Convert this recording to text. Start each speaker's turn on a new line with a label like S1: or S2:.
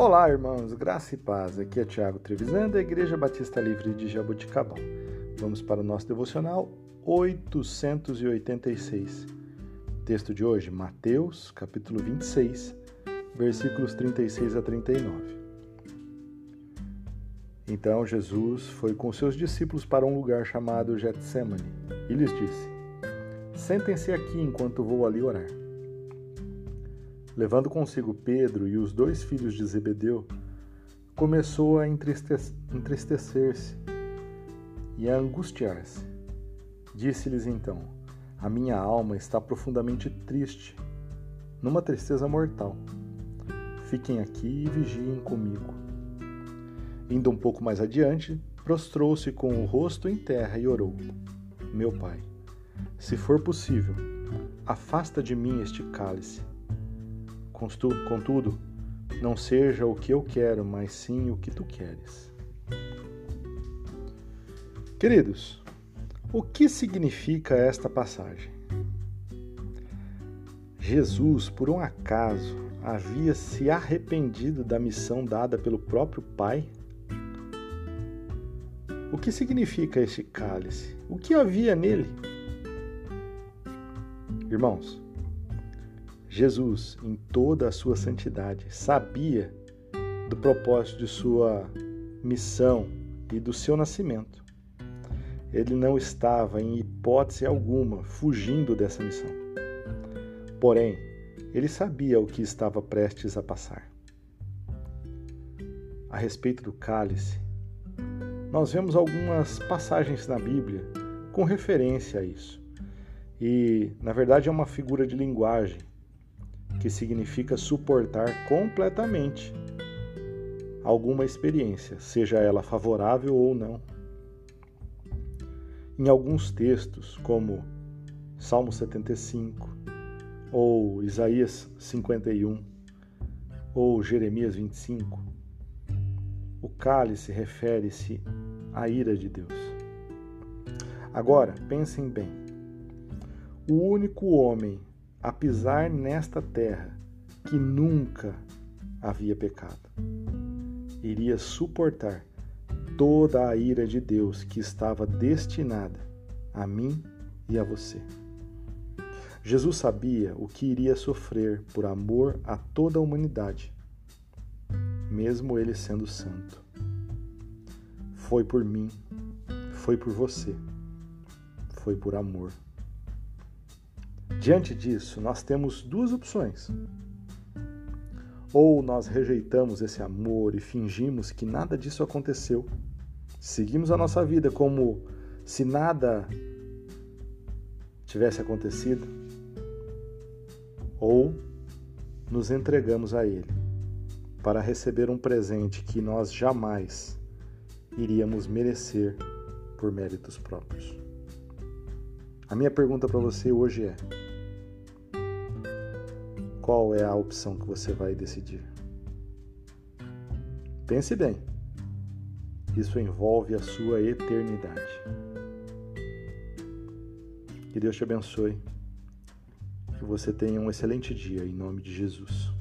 S1: Olá, irmãos, graça e paz. Aqui é Tiago Trevisan, da Igreja Batista Livre de Jaboticabal. Vamos para o nosso devocional 886. Texto de hoje, Mateus, capítulo 26, versículos 36 a 39. Então Jesus foi com seus discípulos para um lugar chamado Getsemane e lhes disse: Sentem-se aqui enquanto vou ali orar. Levando consigo Pedro e os dois filhos de Zebedeu, começou a entristecer-se e a angustiar-se. Disse-lhes então: A minha alma está profundamente triste, numa tristeza mortal. Fiquem aqui e vigiem comigo. Indo um pouco mais adiante, prostrou-se com o rosto em terra e orou: Meu pai, se for possível, afasta de mim este cálice. Contudo, não seja o que eu quero, mas sim o que tu queres. Queridos, o que significa esta passagem? Jesus, por um acaso, havia se arrependido da missão dada pelo próprio Pai? O que significa este cálice? O que havia nele? Irmãos, Jesus, em toda a sua santidade, sabia do propósito de sua missão e do seu nascimento. Ele não estava, em hipótese alguma, fugindo dessa missão. Porém, ele sabia o que estava prestes a passar. A respeito do cálice, nós vemos algumas passagens na Bíblia com referência a isso. E, na verdade, é uma figura de linguagem que significa suportar completamente alguma experiência, seja ela favorável ou não. Em alguns textos, como Salmo 75, ou Isaías 51, ou Jeremias 25, o cálice refere-se à ira de Deus. Agora, pensem bem. O único homem a pisar nesta terra que nunca havia pecado. Iria suportar toda a ira de Deus que estava destinada a mim e a você. Jesus sabia o que iria sofrer por amor a toda a humanidade, mesmo ele sendo santo. Foi por mim, foi por você, foi por amor. Diante disso, nós temos duas opções. Ou nós rejeitamos esse amor e fingimos que nada disso aconteceu, seguimos a nossa vida como se nada tivesse acontecido, ou nos entregamos a Ele para receber um presente que nós jamais iríamos merecer por méritos próprios. A minha pergunta para você hoje é: qual é a opção que você vai decidir? Pense bem. Isso envolve a sua eternidade. Que Deus te abençoe. Que você tenha um excelente dia em nome de Jesus.